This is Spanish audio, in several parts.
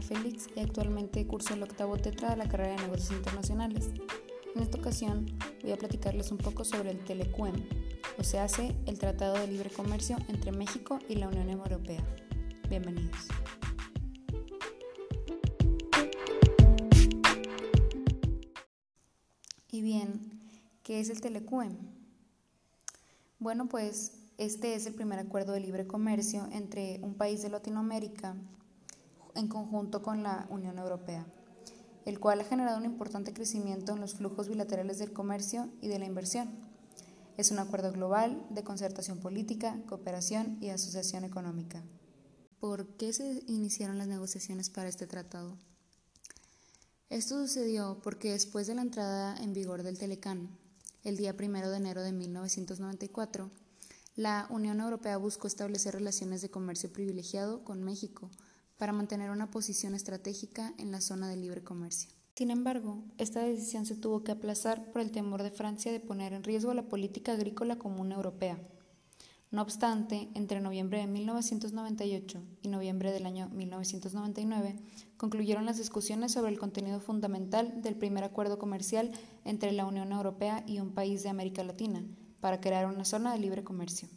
Félix y actualmente curso el octavo tetra de la carrera de negocios internacionales. En esta ocasión voy a platicarles un poco sobre el Telecuem, o se hace el Tratado de Libre Comercio entre México y la Unión Europea. Bienvenidos. Y bien, ¿qué es el Telecuem? Bueno, pues este es el primer acuerdo de libre comercio entre un país de Latinoamérica en conjunto con la Unión Europea, el cual ha generado un importante crecimiento en los flujos bilaterales del comercio y de la inversión. Es un acuerdo global de concertación política, cooperación y asociación económica. ¿Por qué se iniciaron las negociaciones para este tratado? Esto sucedió porque después de la entrada en vigor del Telecán, el día 1 de enero de 1994, la Unión Europea buscó establecer relaciones de comercio privilegiado con México para mantener una posición estratégica en la zona de libre comercio. Sin embargo, esta decisión se tuvo que aplazar por el temor de Francia de poner en riesgo la política agrícola común europea. No obstante, entre noviembre de 1998 y noviembre del año 1999 concluyeron las discusiones sobre el contenido fundamental del primer acuerdo comercial entre la Unión Europea y un país de América Latina para crear una zona de libre comercio.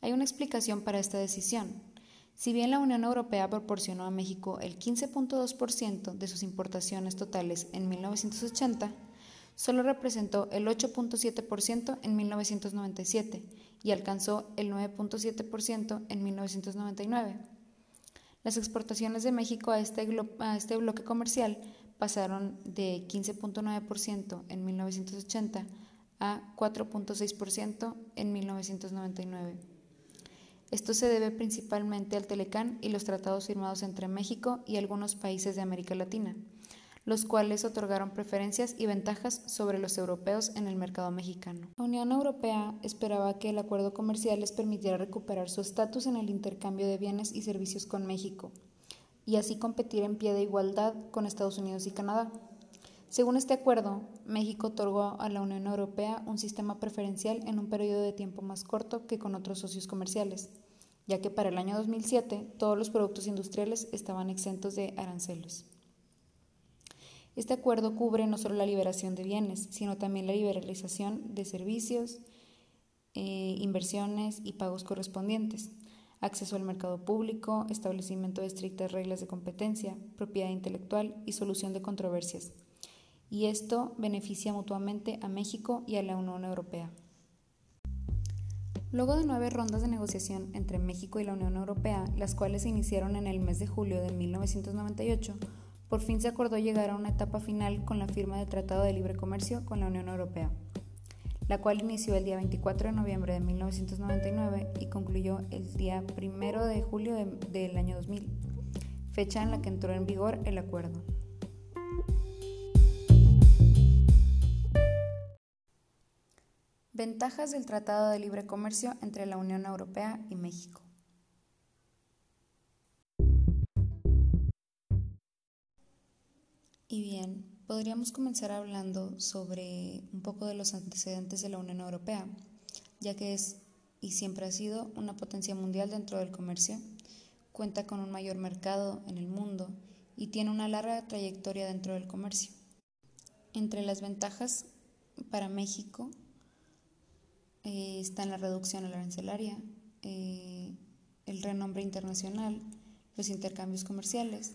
Hay una explicación para esta decisión, si bien la Unión Europea proporcionó a México el 15.2% de sus importaciones totales en 1980, solo representó el 8.7% en 1997 y alcanzó el 9.7% en 1999. Las exportaciones de México a este, a este bloque comercial pasaron de 15.9% en 1980 a 4.6% en 1999. Esto se debe principalmente al Telecán y los tratados firmados entre México y algunos países de América Latina, los cuales otorgaron preferencias y ventajas sobre los europeos en el mercado mexicano. La Unión Europea esperaba que el acuerdo comercial les permitiera recuperar su estatus en el intercambio de bienes y servicios con México, y así competir en pie de igualdad con Estados Unidos y Canadá. Según este acuerdo, México otorgó a la Unión Europea un sistema preferencial en un periodo de tiempo más corto que con otros socios comerciales, ya que para el año 2007 todos los productos industriales estaban exentos de aranceles. Este acuerdo cubre no solo la liberación de bienes, sino también la liberalización de servicios, eh, inversiones y pagos correspondientes, acceso al mercado público, establecimiento de estrictas reglas de competencia, propiedad intelectual y solución de controversias y esto beneficia mutuamente a México y a la Unión Europea. Luego de nueve rondas de negociación entre México y la Unión Europea, las cuales se iniciaron en el mes de julio de 1998, por fin se acordó llegar a una etapa final con la firma del Tratado de Libre Comercio con la Unión Europea, la cual inició el día 24 de noviembre de 1999 y concluyó el día 1 de julio del año 2000, fecha en la que entró en vigor el acuerdo. Ventajas del Tratado de Libre Comercio entre la Unión Europea y México. Y bien, podríamos comenzar hablando sobre un poco de los antecedentes de la Unión Europea, ya que es y siempre ha sido una potencia mundial dentro del comercio, cuenta con un mayor mercado en el mundo y tiene una larga trayectoria dentro del comercio. Entre las ventajas para México eh, está en la reducción arancelaria, eh, el renombre internacional, los intercambios comerciales,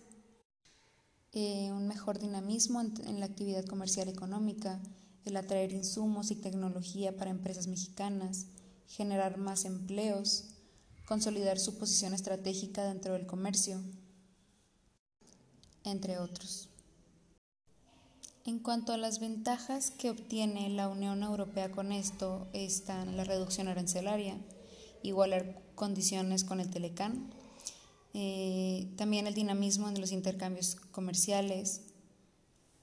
eh, un mejor dinamismo en, la actividad comercial económica, el atraer insumos y tecnología para empresas mexicanas, generar más empleos, consolidar su posición estratégica dentro del comercio, entre otros. En cuanto a las ventajas que obtiene la Unión Europea con esto, están la reducción arancelaria, igualar condiciones con el Telecán, eh, también el dinamismo en los intercambios comerciales,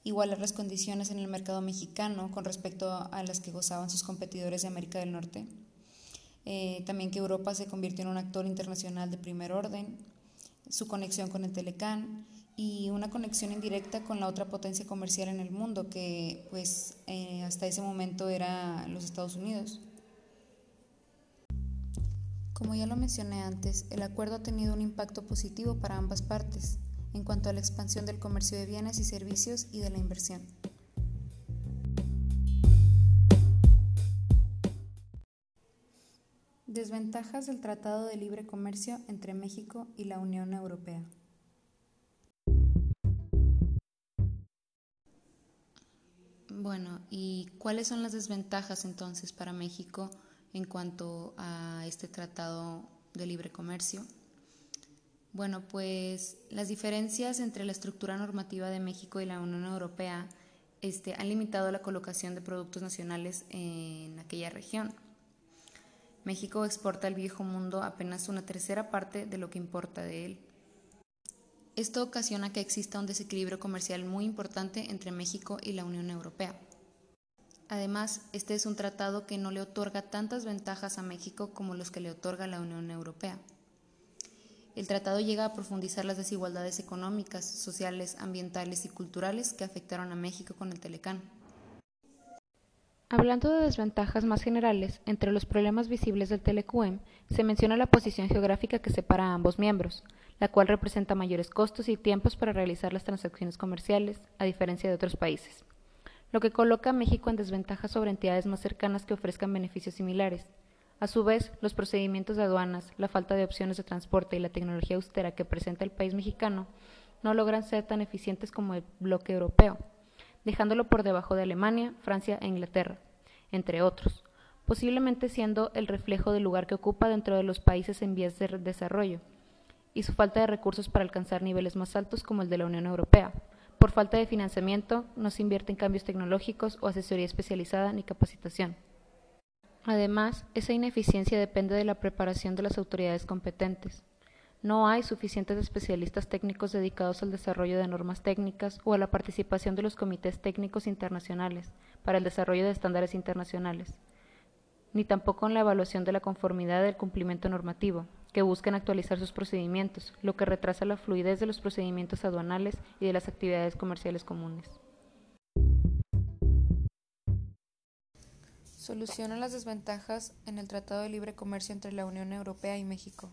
igualar las condiciones en el mercado mexicano con respecto a las que gozaban sus competidores de América del Norte, eh, también que Europa se convirtió en un actor internacional de primer orden, su conexión con el Telecán, y una conexión indirecta con la otra potencia comercial en el mundo, que pues eh, hasta ese momento era los Estados Unidos. Como ya lo mencioné antes, el acuerdo ha tenido un impacto positivo para ambas partes, en cuanto a la expansión del comercio de bienes y servicios y de la inversión. Desventajas del Tratado de Libre Comercio entre México y la Unión Europea. ¿Y cuáles son las desventajas entonces para México en cuanto a este tratado de libre comercio? Bueno, pues las diferencias entre la estructura normativa de México y la Unión Europea este, han limitado la colocación de productos nacionales en aquella región. México exporta al viejo mundo apenas una tercera parte de lo que importa de él. Esto ocasiona que exista un desequilibrio comercial muy importante entre México y la Unión Europea. Además, este es un tratado que no le otorga tantas ventajas a México como los que le otorga la Unión Europea. El tratado llega a profundizar las desigualdades económicas, sociales, ambientales y culturales que afectaron a México con el Telecán. Hablando de desventajas más generales, entre los problemas visibles del Telecuem se menciona la posición geográfica que separa a ambos miembros, la cual representa mayores costos y tiempos para realizar las transacciones comerciales, a diferencia de otros países, lo que coloca a México en desventaja sobre entidades más cercanas que ofrezcan beneficios similares. A su vez, los procedimientos de aduanas, la falta de opciones de transporte y la tecnología austera que presenta el país mexicano no logran ser tan eficientes como el bloque europeo dejándolo por debajo de Alemania, Francia e Inglaterra, entre otros, posiblemente siendo el reflejo del lugar que ocupa dentro de los países en vías de desarrollo, y su falta de recursos para alcanzar niveles más altos como el de la Unión Europea. Por falta de financiamiento, no se invierte en cambios tecnológicos o asesoría especializada ni capacitación. Además, esa ineficiencia depende de la preparación de las autoridades competentes. No hay suficientes especialistas técnicos dedicados al desarrollo de normas técnicas o a la participación de los comités técnicos internacionales para el desarrollo de estándares internacionales, ni tampoco en la evaluación de la conformidad del cumplimiento normativo, que buscan actualizar sus procedimientos, lo que retrasa la fluidez de los procedimientos aduanales y de las actividades comerciales comunes. Soluciona las desventajas en el Tratado de Libre Comercio entre la Unión Europea y México.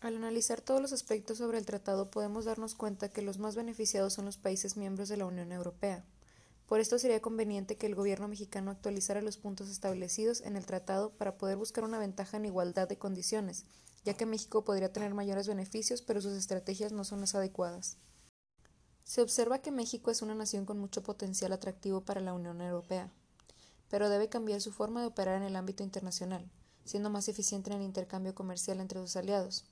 Al analizar todos los aspectos sobre el tratado podemos darnos cuenta que los más beneficiados son los países miembros de la Unión Europea. Por esto sería conveniente que el gobierno mexicano actualizara los puntos establecidos en el tratado para poder buscar una ventaja en igualdad de condiciones, ya que México podría tener mayores beneficios, pero sus estrategias no son las adecuadas. Se observa que México es una nación con mucho potencial atractivo para la Unión Europea, pero debe cambiar su forma de operar en el ámbito internacional, siendo más eficiente en el intercambio comercial entre sus aliados.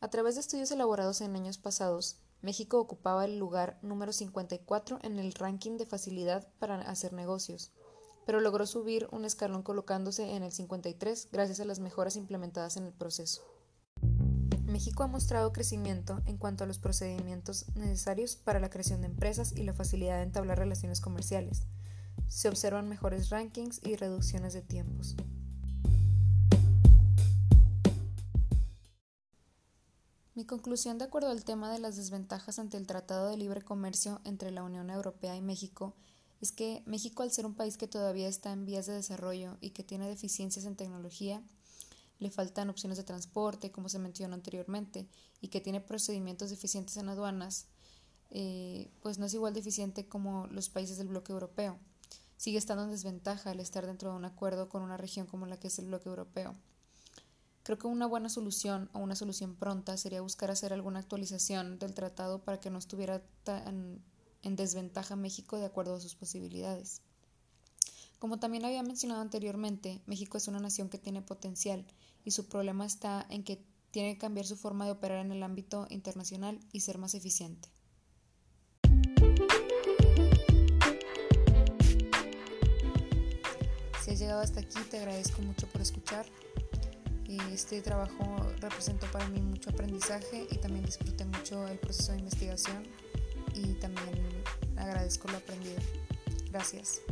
A través de estudios elaborados en años pasados, México ocupaba el lugar número 54 en el ranking de facilidad para hacer negocios, pero logró subir un escalón colocándose en el 53 gracias a las mejoras implementadas en el proceso. México ha mostrado crecimiento en cuanto a los procedimientos necesarios para la creación de empresas y la facilidad de entablar relaciones comerciales. Se observan mejores rankings y reducciones de tiempos. Mi conclusión de acuerdo al tema de las desventajas ante el Tratado de Libre Comercio entre la Unión Europea y México es que México, al ser un país que todavía está en vías de desarrollo y que tiene deficiencias en tecnología, le faltan opciones de transporte, como se mencionó anteriormente, y que tiene procedimientos deficientes en aduanas, eh, pues no es igual deficiente como los países del bloque europeo. Sigue estando en desventaja al estar dentro de un acuerdo con una región como la que es el bloque europeo. Creo que una buena solución o una solución pronta sería buscar hacer alguna actualización del tratado para que no estuviera tan en desventaja México de acuerdo a sus posibilidades. Como también había mencionado anteriormente, México es una nación que tiene potencial y su problema está en que tiene que cambiar su forma de operar en el ámbito internacional y ser más eficiente. Si has llegado hasta aquí, te agradezco mucho por escuchar. Este trabajo representó para mí mucho aprendizaje y también disfruté mucho el proceso de investigación y también agradezco lo aprendido. Gracias.